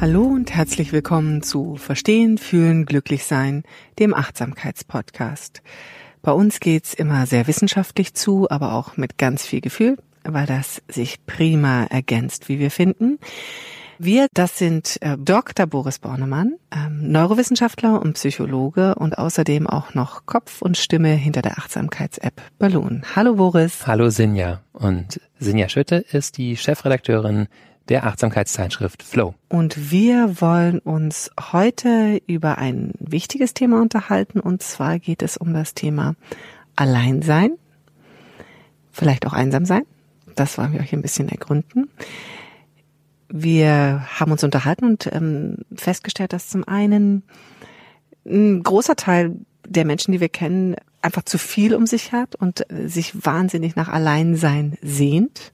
Hallo und herzlich willkommen zu Verstehen, Fühlen, Glücklich Sein, dem Achtsamkeitspodcast. Bei uns geht's immer sehr wissenschaftlich zu, aber auch mit ganz viel Gefühl, weil das sich prima ergänzt, wie wir finden. Wir, das sind äh, Dr. Boris Bornemann, ähm, Neurowissenschaftler und Psychologe und außerdem auch noch Kopf und Stimme hinter der Achtsamkeits-App Balloon. Hallo Boris. Hallo Sinja. Und Sinja Schütte ist die Chefredakteurin der Achtsamkeitszeitschrift Flow. Und wir wollen uns heute über ein wichtiges Thema unterhalten und zwar geht es um das Thema Alleinsein, vielleicht auch einsam sein. Das wollen wir euch ein bisschen ergründen. Wir haben uns unterhalten und ähm, festgestellt, dass zum einen ein großer Teil der Menschen, die wir kennen, einfach zu viel um sich hat und sich wahnsinnig nach Alleinsein sehnt.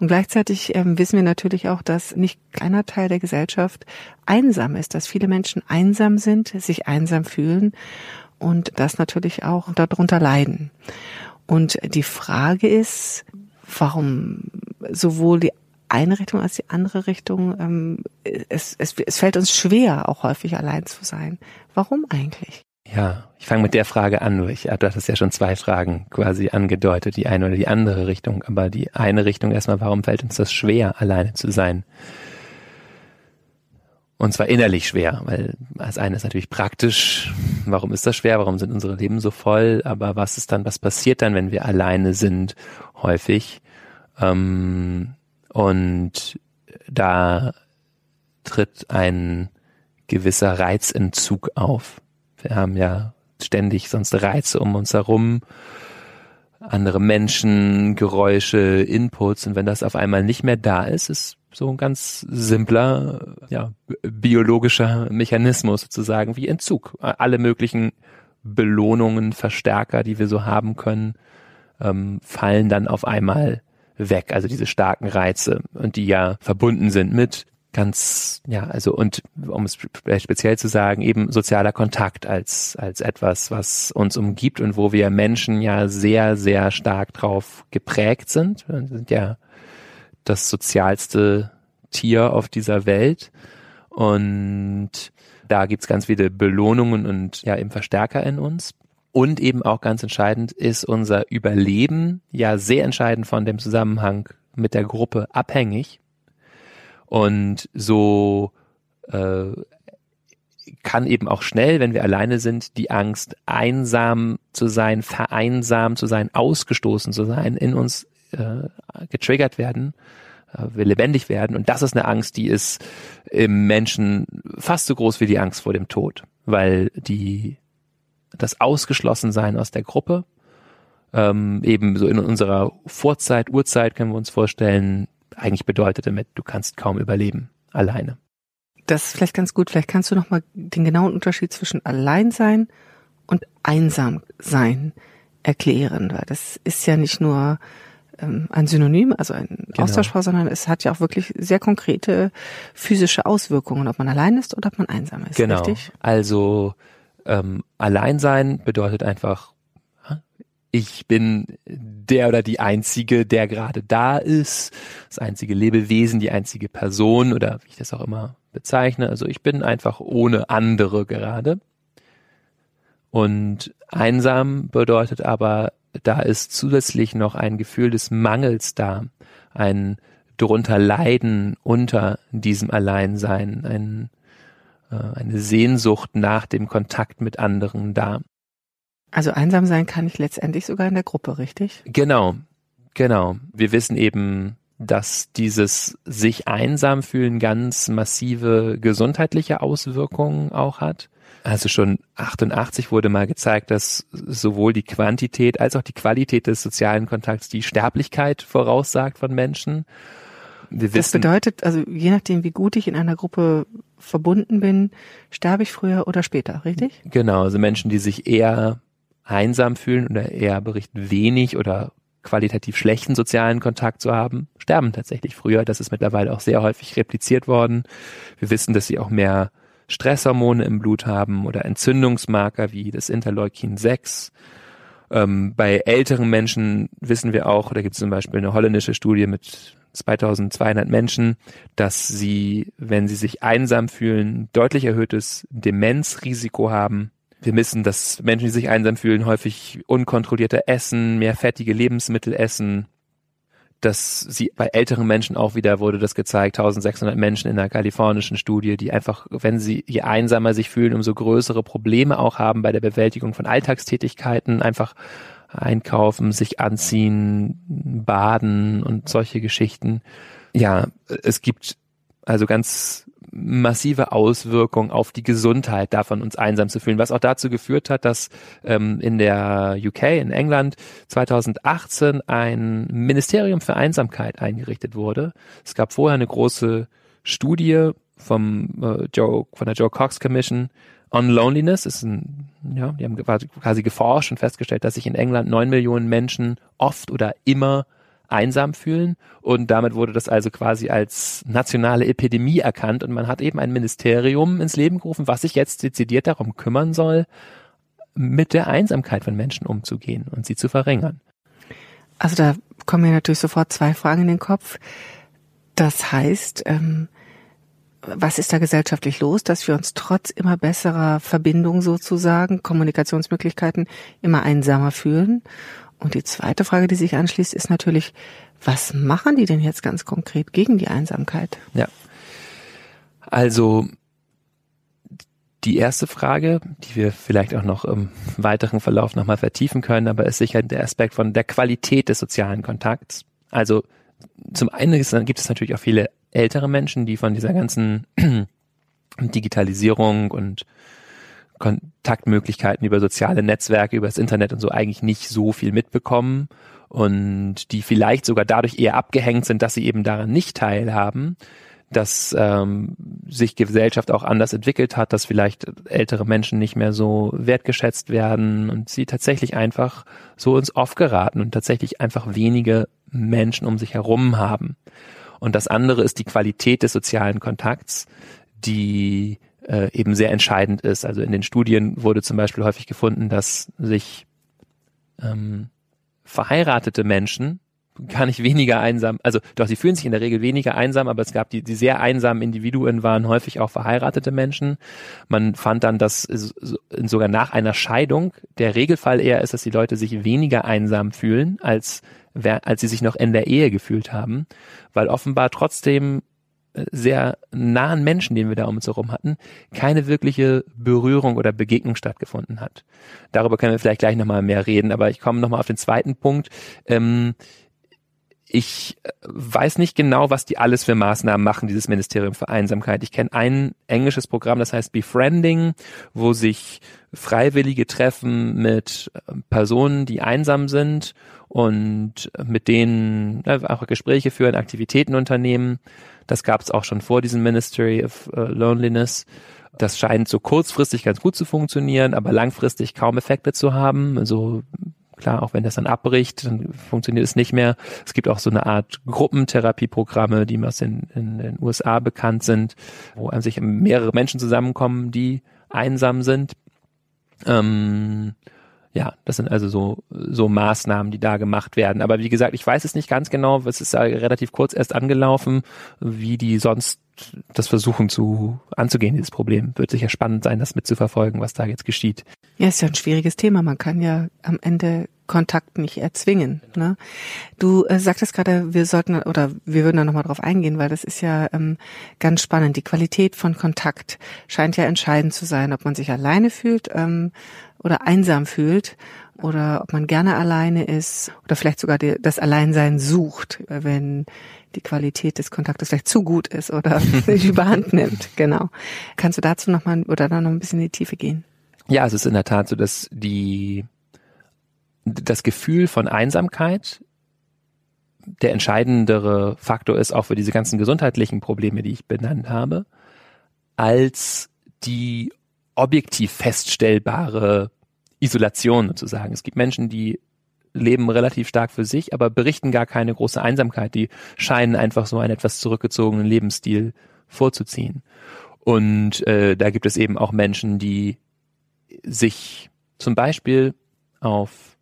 Und gleichzeitig ähm, wissen wir natürlich auch, dass nicht kleiner Teil der Gesellschaft einsam ist, dass viele Menschen einsam sind, sich einsam fühlen und das natürlich auch darunter leiden. Und die Frage ist, warum sowohl die eine Richtung als die andere Richtung, ähm, es, es, es fällt uns schwer, auch häufig allein zu sein. Warum eigentlich? Ja, ich fange mit der Frage an. Ich, du hattest ja schon zwei Fragen quasi angedeutet, die eine oder die andere Richtung. Aber die eine Richtung erstmal, warum fällt uns das schwer, alleine zu sein? Und zwar innerlich schwer, weil als eine ist natürlich praktisch. Warum ist das schwer? Warum sind unsere Leben so voll? Aber was ist dann, was passiert dann, wenn wir alleine sind? Häufig. Ähm, und da tritt ein gewisser Reizentzug auf. Wir haben ja ständig sonst Reize um uns herum, andere Menschen, Geräusche, Inputs und wenn das auf einmal nicht mehr da ist, ist so ein ganz simpler, ja, biologischer Mechanismus sozusagen wie Entzug. Alle möglichen Belohnungen, Verstärker, die wir so haben können, ähm, fallen dann auf einmal weg. Also diese starken Reize und die ja verbunden sind mit ganz, ja, also und um es speziell zu sagen, eben sozialer Kontakt als, als etwas, was uns umgibt und wo wir Menschen ja sehr, sehr stark drauf geprägt sind. Wir sind ja das sozialste Tier auf dieser Welt und da gibt's ganz viele Belohnungen und ja eben Verstärker in uns. Und eben auch ganz entscheidend ist unser Überleben ja sehr entscheidend von dem Zusammenhang mit der Gruppe abhängig. Und so äh, kann eben auch schnell, wenn wir alleine sind, die Angst, einsam zu sein, vereinsamt zu sein, ausgestoßen zu sein, in uns äh, getriggert werden, äh, wir lebendig werden. Und das ist eine Angst, die ist im Menschen fast so groß wie die Angst vor dem Tod, weil die das Ausgeschlossensein aus der Gruppe, ähm, eben so in unserer Vorzeit, Urzeit können wir uns vorstellen, eigentlich bedeutet damit, du kannst kaum überleben, alleine. Das ist vielleicht ganz gut. Vielleicht kannst du nochmal den genauen Unterschied zwischen Alleinsein und Einsamsein erklären, weil das ist ja nicht nur ähm, ein Synonym, also ein genau. Austauschbar, sondern es hat ja auch wirklich sehr konkrete physische Auswirkungen, ob man allein ist oder ob man einsam ist. Genau. Richtig? Also ähm, Alleinsein bedeutet einfach ich bin der oder die Einzige, der gerade da ist, das einzige Lebewesen, die einzige Person oder wie ich das auch immer bezeichne. Also ich bin einfach ohne andere gerade. Und einsam bedeutet aber, da ist zusätzlich noch ein Gefühl des Mangels da, ein drunter Leiden unter diesem Alleinsein, ein äh, eine Sehnsucht nach dem Kontakt mit anderen da. Also einsam sein kann ich letztendlich sogar in der Gruppe, richtig? Genau, genau. Wir wissen eben, dass dieses sich einsam fühlen ganz massive gesundheitliche Auswirkungen auch hat. Also schon 88 wurde mal gezeigt, dass sowohl die Quantität als auch die Qualität des sozialen Kontakts die Sterblichkeit voraussagt von Menschen. Wir das bedeutet, also je nachdem, wie gut ich in einer Gruppe verbunden bin, sterbe ich früher oder später, richtig? Genau, also Menschen, die sich eher einsam fühlen oder eher berichten wenig oder qualitativ schlechten sozialen Kontakt zu haben, sterben tatsächlich früher. Das ist mittlerweile auch sehr häufig repliziert worden. Wir wissen, dass sie auch mehr Stresshormone im Blut haben oder Entzündungsmarker wie das Interleukin 6. Ähm, bei älteren Menschen wissen wir auch, da gibt es zum Beispiel eine holländische Studie mit 2200 Menschen, dass sie, wenn sie sich einsam fühlen, deutlich erhöhtes Demenzrisiko haben. Wir wissen, dass Menschen, die sich einsam fühlen, häufig unkontrollierter essen, mehr fettige Lebensmittel essen, dass sie bei älteren Menschen auch wieder wurde das gezeigt, 1600 Menschen in einer kalifornischen Studie, die einfach, wenn sie je einsamer sich fühlen, umso größere Probleme auch haben bei der Bewältigung von Alltagstätigkeiten, einfach einkaufen, sich anziehen, baden und solche Geschichten. Ja, es gibt also ganz massive Auswirkungen auf die Gesundheit davon, uns einsam zu fühlen, was auch dazu geführt hat, dass ähm, in der UK, in England 2018 ein Ministerium für Einsamkeit eingerichtet wurde. Es gab vorher eine große Studie vom äh, Joe, von der Joe Cox Commission on Loneliness. Ist ein, ja, die haben quasi geforscht und festgestellt, dass sich in England neun Millionen Menschen oft oder immer einsam fühlen. Und damit wurde das also quasi als nationale Epidemie erkannt. Und man hat eben ein Ministerium ins Leben gerufen, was sich jetzt dezidiert darum kümmern soll, mit der Einsamkeit von Menschen umzugehen und sie zu verringern. Also da kommen mir natürlich sofort zwei Fragen in den Kopf. Das heißt, ähm, was ist da gesellschaftlich los, dass wir uns trotz immer besserer Verbindung sozusagen, Kommunikationsmöglichkeiten, immer einsamer fühlen? Und die zweite Frage, die sich anschließt, ist natürlich, was machen die denn jetzt ganz konkret gegen die Einsamkeit? Ja. Also die erste Frage, die wir vielleicht auch noch im weiteren Verlauf nochmal vertiefen können, aber ist sicher der Aspekt von der Qualität des sozialen Kontakts. Also zum einen gibt es natürlich auch viele ältere Menschen, die von dieser ganzen Digitalisierung und Kontaktmöglichkeiten über soziale Netzwerke, über das Internet und so eigentlich nicht so viel mitbekommen und die vielleicht sogar dadurch eher abgehängt sind, dass sie eben daran nicht teilhaben, dass ähm, sich Gesellschaft auch anders entwickelt hat, dass vielleicht ältere Menschen nicht mehr so wertgeschätzt werden und sie tatsächlich einfach so ins Off geraten und tatsächlich einfach wenige Menschen um sich herum haben. Und das andere ist die Qualität des sozialen Kontakts, die äh, eben sehr entscheidend ist. Also in den Studien wurde zum Beispiel häufig gefunden, dass sich ähm, verheiratete Menschen gar nicht weniger einsam, also doch, sie fühlen sich in der Regel weniger einsam, aber es gab die, die sehr einsamen Individuen waren häufig auch verheiratete Menschen. Man fand dann, dass sogar nach einer Scheidung der Regelfall eher ist, dass die Leute sich weniger einsam fühlen, als, als sie sich noch in der Ehe gefühlt haben, weil offenbar trotzdem sehr nahen Menschen, den wir da um uns herum hatten, keine wirkliche Berührung oder Begegnung stattgefunden hat. Darüber können wir vielleicht gleich nochmal mehr reden, aber ich komme nochmal auf den zweiten Punkt. Ähm, ich weiß nicht genau, was die alles für Maßnahmen machen, dieses Ministerium für Einsamkeit. Ich kenne ein englisches Programm, das heißt Befriending, wo sich Freiwillige treffen mit Personen, die einsam sind und mit denen auch Gespräche führen, Aktivitäten unternehmen. Das gab es auch schon vor diesem Ministry of uh, Loneliness. Das scheint so kurzfristig ganz gut zu funktionieren, aber langfristig kaum Effekte zu haben. Also klar, auch wenn das dann abbricht, dann funktioniert es nicht mehr. Es gibt auch so eine Art Gruppentherapieprogramme, die aus den, in den USA bekannt sind, wo an sich mehrere Menschen zusammenkommen, die einsam sind. Ähm, ja, das sind also so, so Maßnahmen, die da gemacht werden. Aber wie gesagt, ich weiß es nicht ganz genau. Es ist relativ kurz erst angelaufen, wie die sonst das versuchen zu anzugehen, dieses Problem. Wird sicher spannend sein, das mitzuverfolgen, was da jetzt geschieht. Ja, ist ja ein schwieriges Thema. Man kann ja am Ende Kontakt nicht erzwingen. Ne? Du äh, sagtest gerade, wir sollten oder wir würden da nochmal drauf eingehen, weil das ist ja ähm, ganz spannend. Die Qualität von Kontakt scheint ja entscheidend zu sein, ob man sich alleine fühlt ähm, oder einsam fühlt oder ob man gerne alleine ist oder vielleicht sogar die, das Alleinsein sucht, wenn die Qualität des Kontaktes vielleicht zu gut ist oder sich überhand nimmt. Genau. Kannst du dazu nochmal oder dann noch ein bisschen in die Tiefe gehen? Ja, es ist in der Tat so, dass die das Gefühl von Einsamkeit der entscheidendere Faktor ist auch für diese ganzen gesundheitlichen Probleme, die ich benannt habe, als die objektiv feststellbare Isolation sozusagen. Es gibt Menschen, die leben relativ stark für sich, aber berichten gar keine große Einsamkeit. Die scheinen einfach so einen etwas zurückgezogenen Lebensstil vorzuziehen. Und äh, da gibt es eben auch Menschen, die sich zum Beispiel auf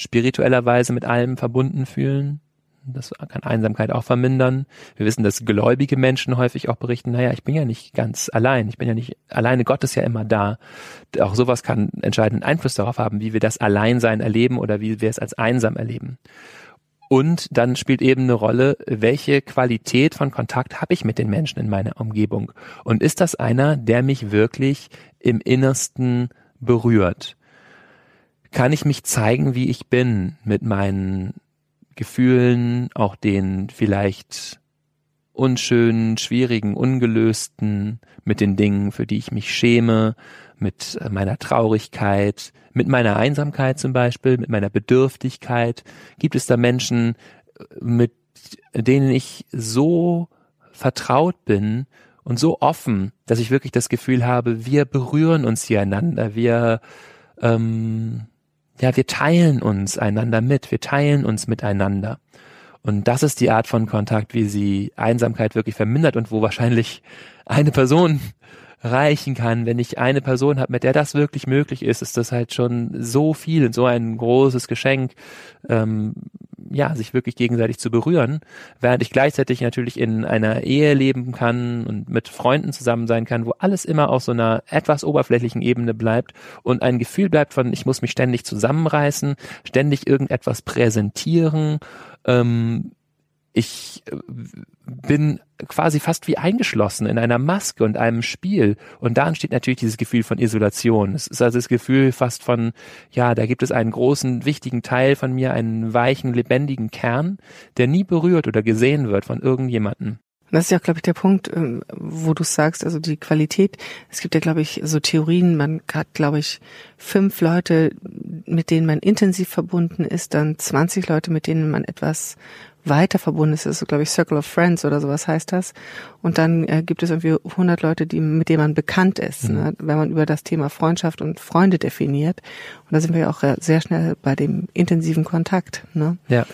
spiritueller Weise mit allem verbunden fühlen. Das kann Einsamkeit auch vermindern. Wir wissen, dass gläubige Menschen häufig auch berichten, naja, ich bin ja nicht ganz allein. Ich bin ja nicht alleine. Gott ist ja immer da. Auch sowas kann entscheidenden Einfluss darauf haben, wie wir das Alleinsein erleben oder wie wir es als einsam erleben. Und dann spielt eben eine Rolle, welche Qualität von Kontakt habe ich mit den Menschen in meiner Umgebung? Und ist das einer, der mich wirklich im Innersten berührt? Kann ich mich zeigen, wie ich bin, mit meinen Gefühlen, auch den vielleicht unschönen, schwierigen, ungelösten, mit den Dingen, für die ich mich schäme, mit meiner Traurigkeit, mit meiner Einsamkeit zum Beispiel, mit meiner Bedürftigkeit? Gibt es da Menschen, mit denen ich so vertraut bin und so offen, dass ich wirklich das Gefühl habe, wir berühren uns hier einander, wir ähm, ja, wir teilen uns einander mit, wir teilen uns miteinander. Und das ist die Art von Kontakt, wie sie Einsamkeit wirklich vermindert und wo wahrscheinlich eine Person reichen kann. Wenn ich eine Person habe, mit der das wirklich möglich ist, ist das halt schon so viel und so ein großes Geschenk, ähm, ja, sich wirklich gegenseitig zu berühren, während ich gleichzeitig natürlich in einer Ehe leben kann und mit Freunden zusammen sein kann, wo alles immer auf so einer etwas oberflächlichen Ebene bleibt und ein Gefühl bleibt von, ich muss mich ständig zusammenreißen, ständig irgendetwas präsentieren, ähm, ich äh, bin quasi fast wie eingeschlossen in einer Maske und einem Spiel. Und da entsteht natürlich dieses Gefühl von Isolation. Es ist also das Gefühl fast von, ja, da gibt es einen großen, wichtigen Teil von mir, einen weichen, lebendigen Kern, der nie berührt oder gesehen wird von irgendjemandem. Das ist ja, glaube ich, der Punkt, ähm, wo du sagst, also die Qualität. Es gibt ja, glaube ich, so Theorien. Man hat, glaube ich, fünf Leute, mit denen man intensiv verbunden ist, dann 20 Leute, mit denen man etwas weiter verbunden ist. Das ist, glaube ich, Circle of Friends oder sowas heißt das. Und dann äh, gibt es irgendwie 100 Leute, die, mit denen man bekannt ist, mhm. ne? wenn man über das Thema Freundschaft und Freunde definiert. Und da sind wir ja auch sehr schnell bei dem intensiven Kontakt. Ne? Ja.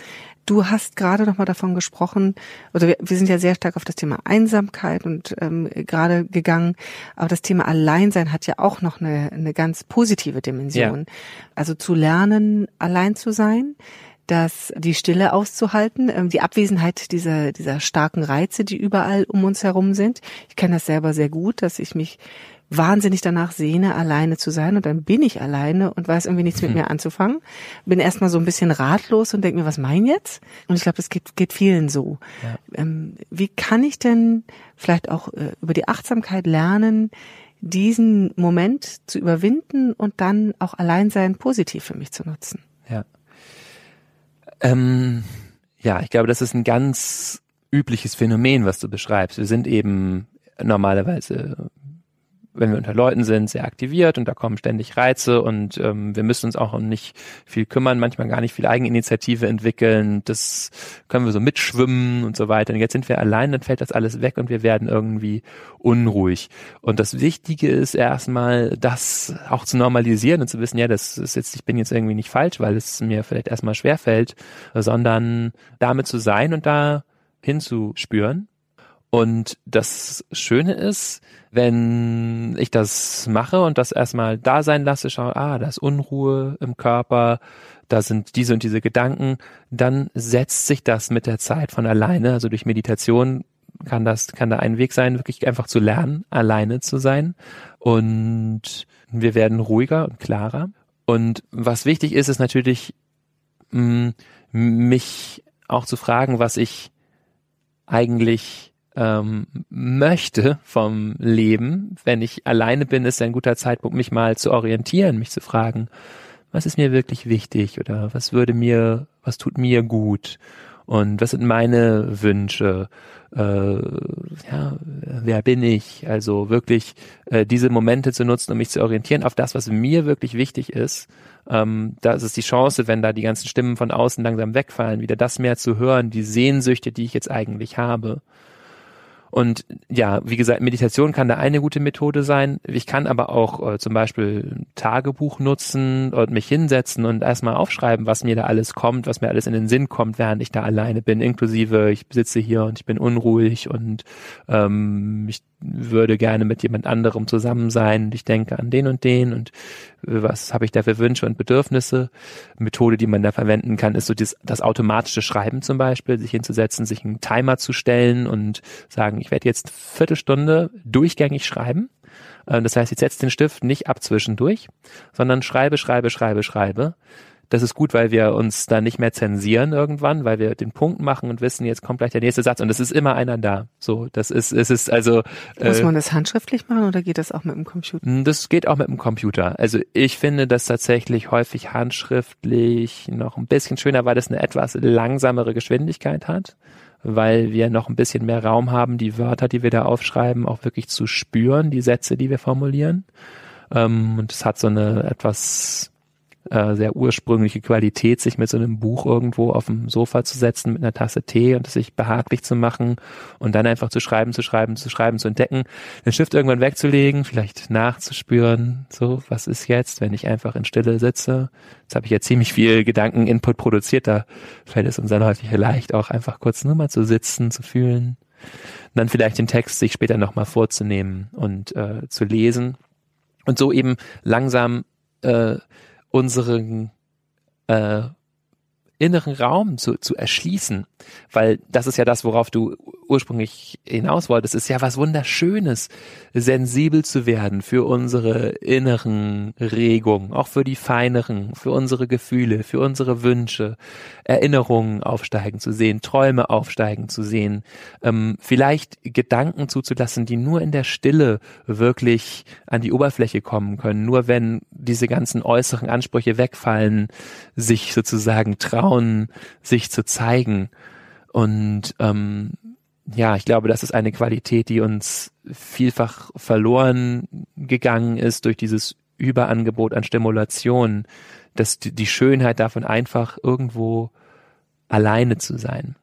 Du hast gerade noch mal davon gesprochen, also wir, wir sind ja sehr stark auf das Thema Einsamkeit und ähm, gerade gegangen, aber das Thema Alleinsein hat ja auch noch eine, eine ganz positive Dimension. Ja. Also zu lernen, allein zu sein, dass die Stille auszuhalten, ähm, die Abwesenheit dieser, dieser starken Reize, die überall um uns herum sind. Ich kenne das selber sehr gut, dass ich mich wahnsinnig danach sehne, alleine zu sein und dann bin ich alleine und weiß irgendwie nichts mit hm. mir anzufangen. Bin erstmal so ein bisschen ratlos und denke mir, was mein jetzt? Und ich glaube, das geht, geht vielen so. Ja. Ähm, wie kann ich denn vielleicht auch äh, über die Achtsamkeit lernen, diesen Moment zu überwinden und dann auch Alleinsein positiv für mich zu nutzen? Ja. Ähm, ja, ich glaube, das ist ein ganz übliches Phänomen, was du beschreibst. Wir sind eben normalerweise wenn wir unter Leuten sind, sehr aktiviert und da kommen ständig Reize und ähm, wir müssen uns auch um nicht viel kümmern, manchmal gar nicht viel Eigeninitiative entwickeln. Das können wir so mitschwimmen und so weiter. Und jetzt sind wir allein, dann fällt das alles weg und wir werden irgendwie unruhig. Und das Wichtige ist erstmal, das auch zu normalisieren und zu wissen, ja, das ist jetzt, ich bin jetzt irgendwie nicht falsch, weil es mir vielleicht erstmal schwerfällt, sondern damit zu sein und da hinzuspüren und das Schöne ist, wenn ich das mache und das erstmal da sein lasse, schaue, ah, da ist Unruhe im Körper, da sind diese und diese Gedanken, dann setzt sich das mit der Zeit von alleine, also durch Meditation kann das, kann da ein Weg sein, wirklich einfach zu lernen, alleine zu sein. Und wir werden ruhiger und klarer. Und was wichtig ist, ist natürlich, mh, mich auch zu fragen, was ich eigentlich ähm, möchte vom Leben. Wenn ich alleine bin, ist ein guter Zeitpunkt, mich mal zu orientieren, mich zu fragen, was ist mir wirklich wichtig oder was würde mir, was tut mir gut und was sind meine Wünsche äh, ja, wer bin ich? Also wirklich äh, diese Momente zu nutzen, um mich zu orientieren auf das, was mir wirklich wichtig ist. Ähm, da ist die Chance, wenn da die ganzen Stimmen von außen langsam wegfallen, wieder das mehr zu hören, die Sehnsüchte, die ich jetzt eigentlich habe. Und ja, wie gesagt, Meditation kann da eine gute Methode sein. Ich kann aber auch äh, zum Beispiel Tagebuch nutzen und mich hinsetzen und erstmal aufschreiben, was mir da alles kommt, was mir alles in den Sinn kommt, während ich da alleine bin, inklusive ich sitze hier und ich bin unruhig und ähm, ich würde gerne mit jemand anderem zusammen sein ich denke an den und den und äh, was habe ich da für Wünsche und Bedürfnisse. Methode, die man da verwenden kann, ist so das, das automatische Schreiben zum Beispiel, sich hinzusetzen, sich einen Timer zu stellen und sagen, ich werde jetzt Viertelstunde durchgängig schreiben. Äh, das heißt, ich setze den Stift nicht ab zwischendurch, sondern schreibe, schreibe, schreibe, schreibe das ist gut, weil wir uns da nicht mehr zensieren irgendwann, weil wir den Punkt machen und wissen, jetzt kommt gleich der nächste Satz und es ist immer einer da. So, das ist, es ist also. Muss äh, man das handschriftlich machen oder geht das auch mit dem Computer? Hm, das geht auch mit dem Computer. Also ich finde das tatsächlich häufig handschriftlich noch ein bisschen schöner, weil das eine etwas langsamere Geschwindigkeit hat weil wir noch ein bisschen mehr Raum haben, die Wörter, die wir da aufschreiben, auch wirklich zu spüren, die Sätze, die wir formulieren. Ähm, und es hat so eine etwas äh, sehr ursprüngliche Qualität, sich mit so einem Buch irgendwo auf dem Sofa zu setzen mit einer Tasse Tee und es sich behaglich zu machen und dann einfach zu schreiben, zu schreiben, zu schreiben, zu entdecken, den Stift irgendwann wegzulegen, vielleicht nachzuspüren, so, was ist jetzt, wenn ich einfach in Stille sitze. Jetzt habe ich ja ziemlich viel Gedankeninput produziert, da fällt es uns dann häufig leicht, auch einfach kurz nur mal zu sitzen, zu fühlen. Und dann vielleicht den Text sich später nochmal vorzunehmen und äh, zu lesen und so eben langsam äh, unseren äh, inneren Raum zu, zu erschließen, weil das ist ja das, worauf du ursprünglich hinaus wolltest, ist ja was Wunderschönes, sensibel zu werden für unsere inneren Regungen, auch für die feineren, für unsere Gefühle, für unsere Wünsche, Erinnerungen aufsteigen zu sehen, Träume aufsteigen zu sehen, ähm, vielleicht Gedanken zuzulassen, die nur in der Stille wirklich an die Oberfläche kommen können, nur wenn diese ganzen äußeren Ansprüche wegfallen, sich sozusagen trauen, sich zu zeigen. Und ähm, ja, ich glaube, das ist eine Qualität, die uns vielfach verloren gegangen ist durch dieses Überangebot an Stimulation, dass die Schönheit davon einfach irgendwo alleine zu sein.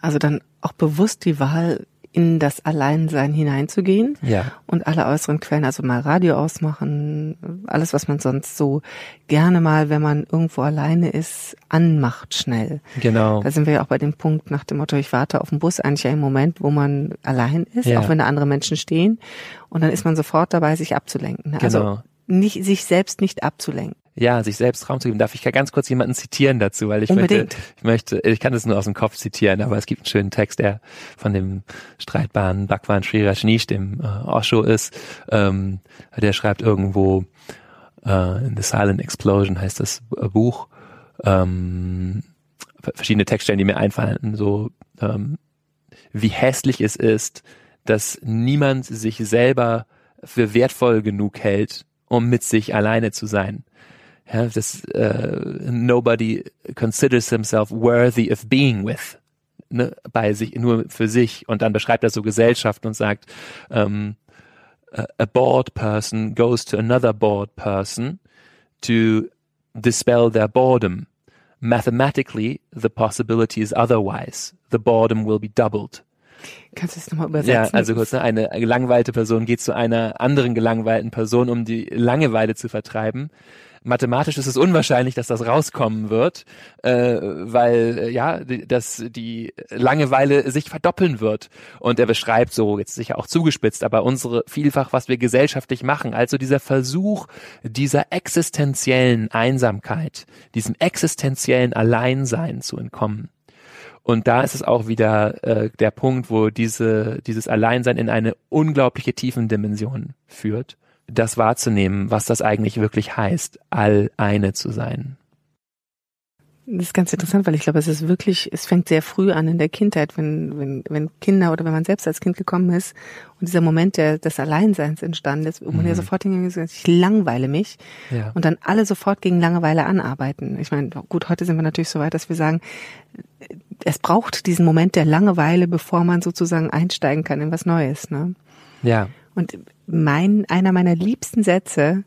Also dann auch bewusst die Wahl in das Alleinsein hineinzugehen ja. und alle äußeren Quellen, also mal Radio ausmachen, alles, was man sonst so gerne mal, wenn man irgendwo alleine ist, anmacht schnell. Genau. Da sind wir ja auch bei dem Punkt nach dem Motto, ich warte auf den Bus, eigentlich ein Moment, wo man allein ist, ja. auch wenn da andere Menschen stehen. Und dann ist man sofort dabei, sich abzulenken. Also genau. Also nicht, sich selbst nicht abzulenken. Ja, sich selbst Raum zu geben. Darf ich ganz kurz jemanden zitieren dazu, weil ich Unbedingt. möchte, ich möchte, ich kann das nur aus dem Kopf zitieren, aber es gibt einen schönen Text, der von dem streitbaren Bhagwan Sri Rajneesh, dem äh, Osho ist, ähm, der schreibt irgendwo äh, in The Silent Explosion heißt das äh, Buch, ähm, verschiedene Textstellen, die mir einfallen, so ähm, wie hässlich es ist, dass niemand sich selber für wertvoll genug hält, um mit sich alleine zu sein. Ja, das uh, nobody considers himself worthy of being with ne, bei sich nur für sich. Und dann beschreibt er so Gesellschaft und sagt um, a, a bored person goes to another bored person to dispel their boredom. Mathematically the possibility is otherwise. The boredom will be doubled Kannst du es nochmal übersetzen? Ja, also kurz, ne, eine gelangweilte Person geht zu einer anderen gelangweilten Person, um die Langeweile zu vertreiben mathematisch ist es unwahrscheinlich, dass das rauskommen wird, äh, weil äh, ja, dass die Langeweile sich verdoppeln wird. Und er beschreibt so, jetzt sicher auch zugespitzt, aber unsere vielfach, was wir gesellschaftlich machen, also dieser Versuch dieser existenziellen Einsamkeit, diesem existenziellen Alleinsein zu entkommen. Und da ist es auch wieder äh, der Punkt, wo diese, dieses Alleinsein in eine unglaubliche Tiefendimension führt das wahrzunehmen, was das eigentlich wirklich heißt, all eine zu sein. Das ist ganz interessant, weil ich glaube, es ist wirklich, es fängt sehr früh an in der Kindheit, wenn, wenn, wenn Kinder oder wenn man selbst als Kind gekommen ist und dieser Moment der, des Alleinseins entstanden ist, wo man ja mhm. sofort hingegangen ist, ich langweile mich ja. und dann alle sofort gegen Langeweile anarbeiten. Ich meine, gut, heute sind wir natürlich so weit, dass wir sagen, es braucht diesen Moment der Langeweile, bevor man sozusagen einsteigen kann in was Neues. Ne? Ja. Und mein, einer meiner liebsten Sätze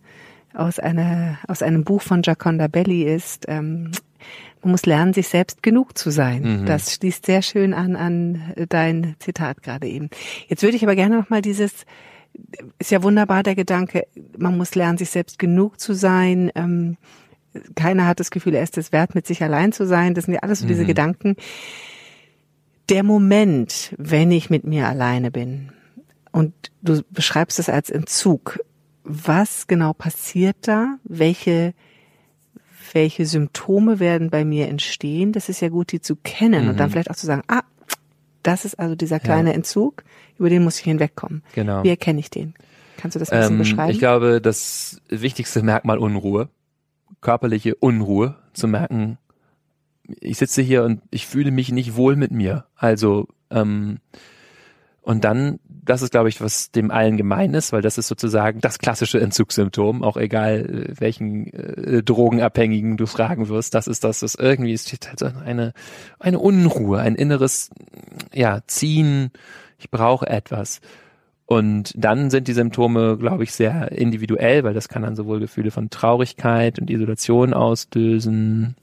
aus einer, aus einem Buch von Jaconda Belli ist, ähm, man muss lernen, sich selbst genug zu sein. Mhm. Das schließt sehr schön an an dein Zitat gerade eben. Jetzt würde ich aber gerne noch mal dieses ist ja wunderbar der Gedanke, man muss lernen, sich selbst genug zu sein. Ähm, keiner hat das Gefühl, er ist es wert, mit sich allein zu sein. Das sind ja alles so diese mhm. Gedanken. Der Moment, wenn ich mit mir alleine bin und du beschreibst es als Entzug, was genau passiert da? Welche welche Symptome werden bei mir entstehen. Das ist ja gut, die zu kennen mhm. und dann mhm. vielleicht auch zu sagen, ah, das ist also dieser kleine ja. Entzug, über den muss ich hinwegkommen. Genau. Wie erkenne ich den? Kannst du das ein bisschen ähm, beschreiben? Ich glaube, das wichtigste Merkmal Unruhe, körperliche Unruhe, zu merken, ich sitze hier und ich fühle mich nicht wohl mit mir. Also ähm, und dann, das ist, glaube ich, was dem allen gemein ist, weil das ist sozusagen das klassische Entzugssymptom, auch egal äh, welchen äh, Drogenabhängigen du fragen wirst, das ist das, was irgendwie ist halt eine, eine Unruhe, ein inneres, ja, Ziehen, ich brauche etwas. Und dann sind die Symptome, glaube ich, sehr individuell, weil das kann dann sowohl Gefühle von Traurigkeit und Isolation auslösen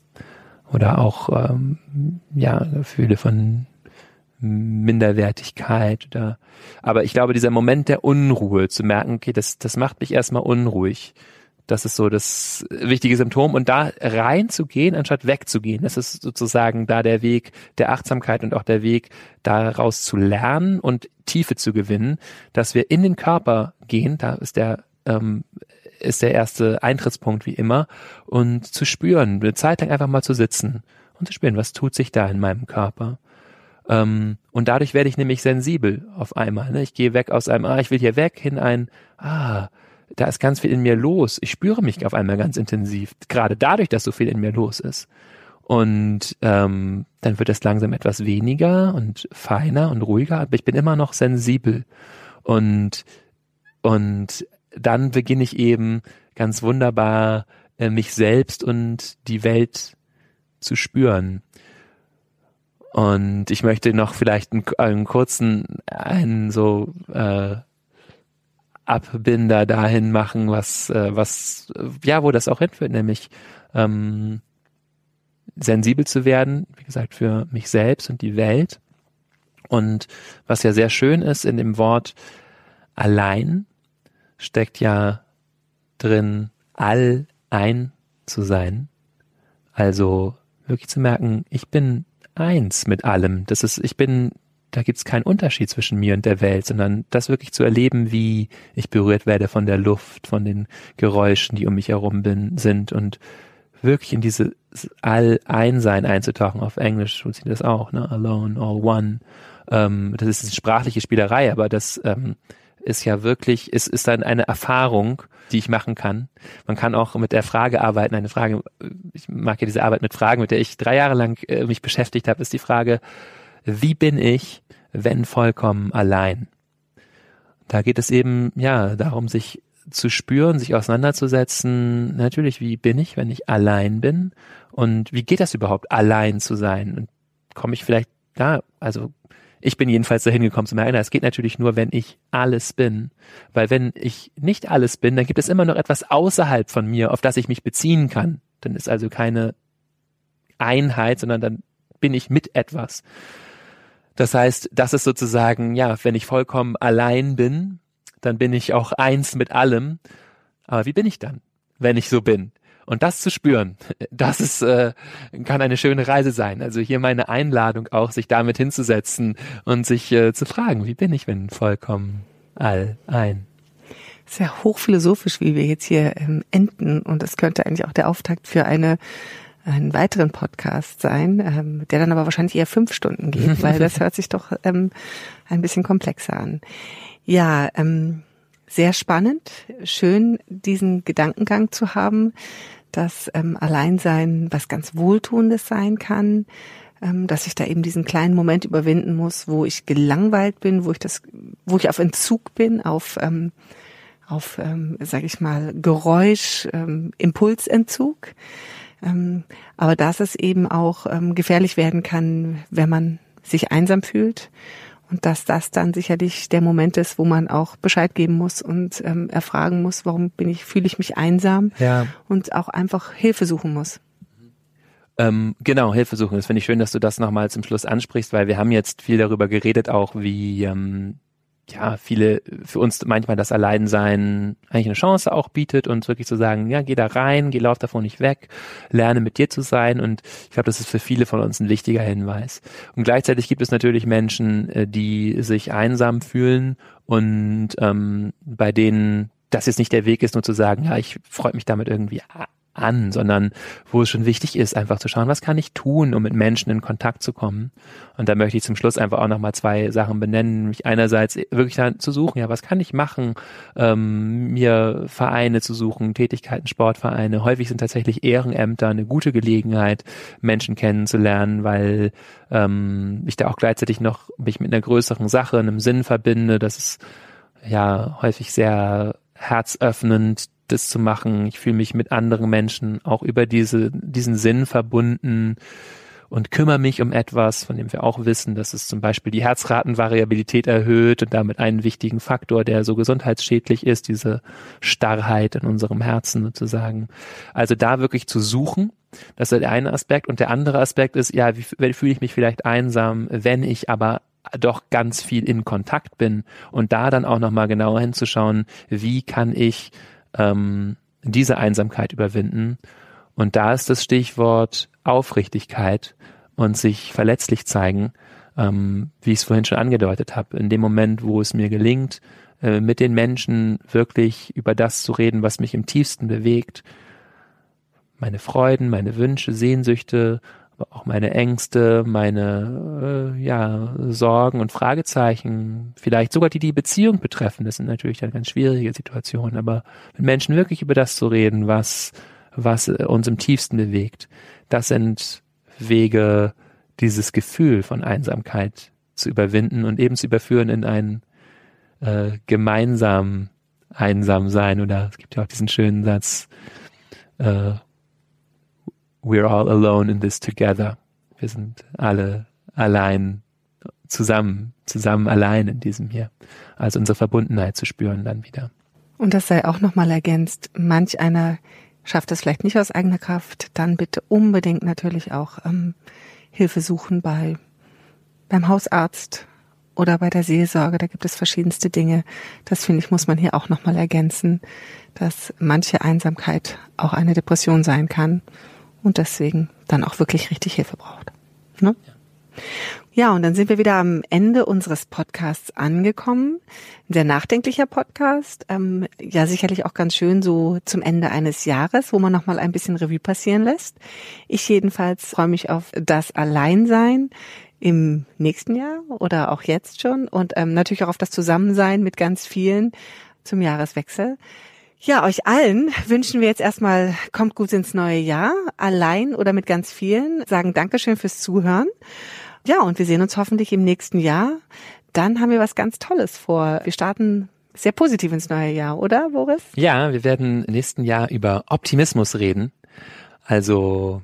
oder auch ähm, ja Gefühle von Minderwertigkeit oder aber ich glaube, dieser Moment der Unruhe zu merken, okay, das, das macht mich erstmal unruhig. Das ist so das wichtige Symptom. Und da reinzugehen, anstatt wegzugehen, das ist sozusagen da der Weg der Achtsamkeit und auch der Weg, daraus zu lernen und Tiefe zu gewinnen, dass wir in den Körper gehen, da ist der, ähm, ist der erste Eintrittspunkt wie immer, und zu spüren, eine Zeit lang einfach mal zu sitzen und zu spüren, was tut sich da in meinem Körper. Ähm, und dadurch werde ich nämlich sensibel auf einmal. Ne? Ich gehe weg aus einem, ah, ich will hier weg, hin ein, ah, da ist ganz viel in mir los. Ich spüre mich auf einmal ganz intensiv, gerade dadurch, dass so viel in mir los ist. Und ähm, dann wird es langsam etwas weniger und feiner und ruhiger, aber ich bin immer noch sensibel. Und, und dann beginne ich eben ganz wunderbar, äh, mich selbst und die Welt zu spüren. Und ich möchte noch vielleicht einen, einen kurzen, einen so äh, Abbinder dahin machen, was, äh, was, ja, wo das auch hinführt, nämlich ähm, sensibel zu werden, wie gesagt, für mich selbst und die Welt. Und was ja sehr schön ist in dem Wort allein, steckt ja drin, all ein zu sein. Also wirklich zu merken, ich bin eins mit allem. Das ist, ich bin, da gibt's keinen Unterschied zwischen mir und der Welt, sondern das wirklich zu erleben, wie ich berührt werde von der Luft, von den Geräuschen, die um mich herum bin, sind und wirklich in diese All-Einsein einzutauchen. Auf Englisch tut sie das auch, ne? Alone, all one. Ähm, das ist eine sprachliche Spielerei, aber das ähm, ist ja wirklich, ist, ist dann eine Erfahrung, die ich machen kann. Man kann auch mit der Frage arbeiten. Eine Frage, ich mag ja diese Arbeit mit Fragen, mit der ich drei Jahre lang äh, mich beschäftigt habe, ist die Frage, wie bin ich, wenn vollkommen allein? Da geht es eben, ja, darum, sich zu spüren, sich auseinanderzusetzen. Natürlich, wie bin ich, wenn ich allein bin? Und wie geht das überhaupt, allein zu sein? Und komme ich vielleicht, ja, also ich bin jedenfalls dahin gekommen zu merken, es geht natürlich nur, wenn ich alles bin. Weil wenn ich nicht alles bin, dann gibt es immer noch etwas außerhalb von mir, auf das ich mich beziehen kann. Dann ist also keine Einheit, sondern dann bin ich mit etwas. Das heißt, das ist sozusagen, ja, wenn ich vollkommen allein bin, dann bin ich auch eins mit allem. Aber wie bin ich dann, wenn ich so bin? Und das zu spüren, das ist, äh, kann eine schöne Reise sein. Also hier meine Einladung auch, sich damit hinzusetzen und sich äh, zu fragen, wie bin ich, wenn vollkommen all ein? Sehr hochphilosophisch, wie wir jetzt hier ähm, enden. Und das könnte eigentlich auch der Auftakt für eine einen weiteren Podcast sein, ähm, der dann aber wahrscheinlich eher fünf Stunden geht, weil das hört sich doch ähm, ein bisschen komplexer an. Ja, ähm, sehr spannend, schön diesen Gedankengang zu haben, dass ähm, Alleinsein was ganz Wohltuendes sein kann, ähm, dass ich da eben diesen kleinen Moment überwinden muss, wo ich gelangweilt bin, wo ich das, wo ich auf Entzug bin, auf ähm, auf, ähm, sage ich mal, Geräusch, ähm, Impulsentzug. Ähm, aber dass es eben auch ähm, gefährlich werden kann, wenn man sich einsam fühlt. Und dass das dann sicherlich der Moment ist, wo man auch Bescheid geben muss und ähm, erfragen muss, warum bin ich, fühle ich mich einsam Ja. und auch einfach Hilfe suchen muss. Ähm, genau, Hilfe suchen. Das finde ich schön, dass du das nochmal zum Schluss ansprichst, weil wir haben jetzt viel darüber geredet, auch wie ähm, ja viele für uns manchmal das Alleinsein eigentlich eine Chance auch bietet, uns wirklich zu sagen, ja, geh da rein, geh lauf davon nicht weg, lerne mit dir zu sein. Und ich glaube, das ist für viele von uns ein wichtiger Hinweis. Und gleichzeitig gibt es natürlich Menschen, äh, die sich einsam fühlen und ähm, bei denen das jetzt nicht der Weg ist, nur zu sagen, ja, ich freue mich damit irgendwie an, sondern wo es schon wichtig ist, einfach zu schauen, was kann ich tun, um mit Menschen in Kontakt zu kommen. Und da möchte ich zum Schluss einfach auch nochmal zwei Sachen benennen, nämlich einerseits wirklich dann zu suchen, ja, was kann ich machen, ähm, mir Vereine zu suchen, Tätigkeiten, Sportvereine. Häufig sind tatsächlich Ehrenämter eine gute Gelegenheit, Menschen kennenzulernen, weil ähm, ich da auch gleichzeitig noch mich mit einer größeren Sache, einem Sinn verbinde. Das ist ja häufig sehr herzöffnend, das zu machen. Ich fühle mich mit anderen Menschen auch über diese, diesen Sinn verbunden und kümmere mich um etwas, von dem wir auch wissen, dass es zum Beispiel die Herzratenvariabilität erhöht und damit einen wichtigen Faktor, der so gesundheitsschädlich ist, diese Starrheit in unserem Herzen sozusagen. Also da wirklich zu suchen, das ist der eine Aspekt. Und der andere Aspekt ist, ja, wie, fühle ich mich vielleicht einsam, wenn ich aber doch ganz viel in Kontakt bin und da dann auch nochmal genauer hinzuschauen, wie kann ich ähm, diese Einsamkeit überwinden. Und da ist das Stichwort Aufrichtigkeit und sich verletzlich zeigen, ähm, wie ich es vorhin schon angedeutet habe. In dem Moment, wo es mir gelingt, äh, mit den Menschen wirklich über das zu reden, was mich im tiefsten bewegt, meine Freuden, meine Wünsche, Sehnsüchte, auch meine Ängste, meine äh, ja, Sorgen und Fragezeichen, vielleicht sogar die die Beziehung betreffen, das sind natürlich dann ganz schwierige Situationen, aber mit Menschen wirklich über das zu reden, was, was äh, uns im tiefsten bewegt, das sind Wege, dieses Gefühl von Einsamkeit zu überwinden und eben zu überführen in ein äh, gemeinsam einsam sein oder es gibt ja auch diesen schönen Satz, äh, we're all alone in this together. Wir sind alle allein zusammen, zusammen allein in diesem hier. Also unsere Verbundenheit zu spüren dann wieder. Und das sei auch nochmal ergänzt. Manch einer schafft es vielleicht nicht aus eigener Kraft, dann bitte unbedingt natürlich auch ähm, Hilfe suchen bei beim Hausarzt oder bei der Seelsorge. Da gibt es verschiedenste Dinge. Das finde ich muss man hier auch nochmal ergänzen, dass manche Einsamkeit auch eine Depression sein kann und deswegen dann auch wirklich richtig Hilfe braucht. Ne? Ja, und dann sind wir wieder am Ende unseres Podcasts angekommen. Ein sehr nachdenklicher Podcast. Ähm, ja, sicherlich auch ganz schön so zum Ende eines Jahres, wo man nochmal ein bisschen Revue passieren lässt. Ich jedenfalls freue mich auf das Alleinsein im nächsten Jahr oder auch jetzt schon und ähm, natürlich auch auf das Zusammensein mit ganz vielen zum Jahreswechsel. Ja, euch allen wünschen wir jetzt erstmal, kommt gut ins neue Jahr, allein oder mit ganz vielen, sagen Dankeschön fürs Zuhören. Ja, und wir sehen uns hoffentlich im nächsten Jahr. Dann haben wir was ganz Tolles vor. Wir starten sehr positiv ins neue Jahr, oder, Boris? Ja, wir werden im nächsten Jahr über Optimismus reden. Also,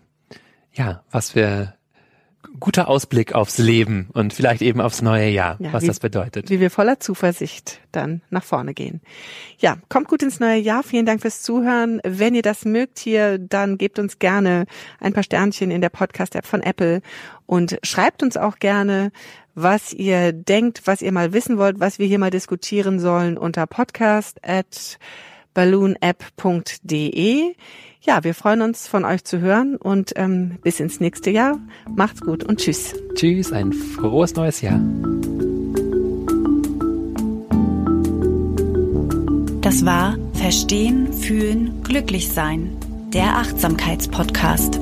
ja, was wir guter Ausblick aufs Leben und vielleicht eben aufs neue Jahr, Ja, was wie- das bedeutet. Wie wir voller Zuversicht dann nach vorne gehen. Ja, kommt gut ins neue Jahr. Vielen Dank fürs Zuhören. Wenn ihr das mögt hier, dann gebt uns gerne ein paar Sternchen in der Podcast-App von Apple und schreibt uns auch gerne, was ihr denkt, was ihr mal wissen wollt, was wir hier mal diskutieren sollen unter podcast at balloonapp.de. Ja, wir freuen uns von euch zu hören und ähm, bis ins nächste Jahr. Macht's gut und tschüss. Tschüss, ein frohes neues Jahr. Das war Verstehen, Fühlen, Glücklich sein, der Achtsamkeitspodcast.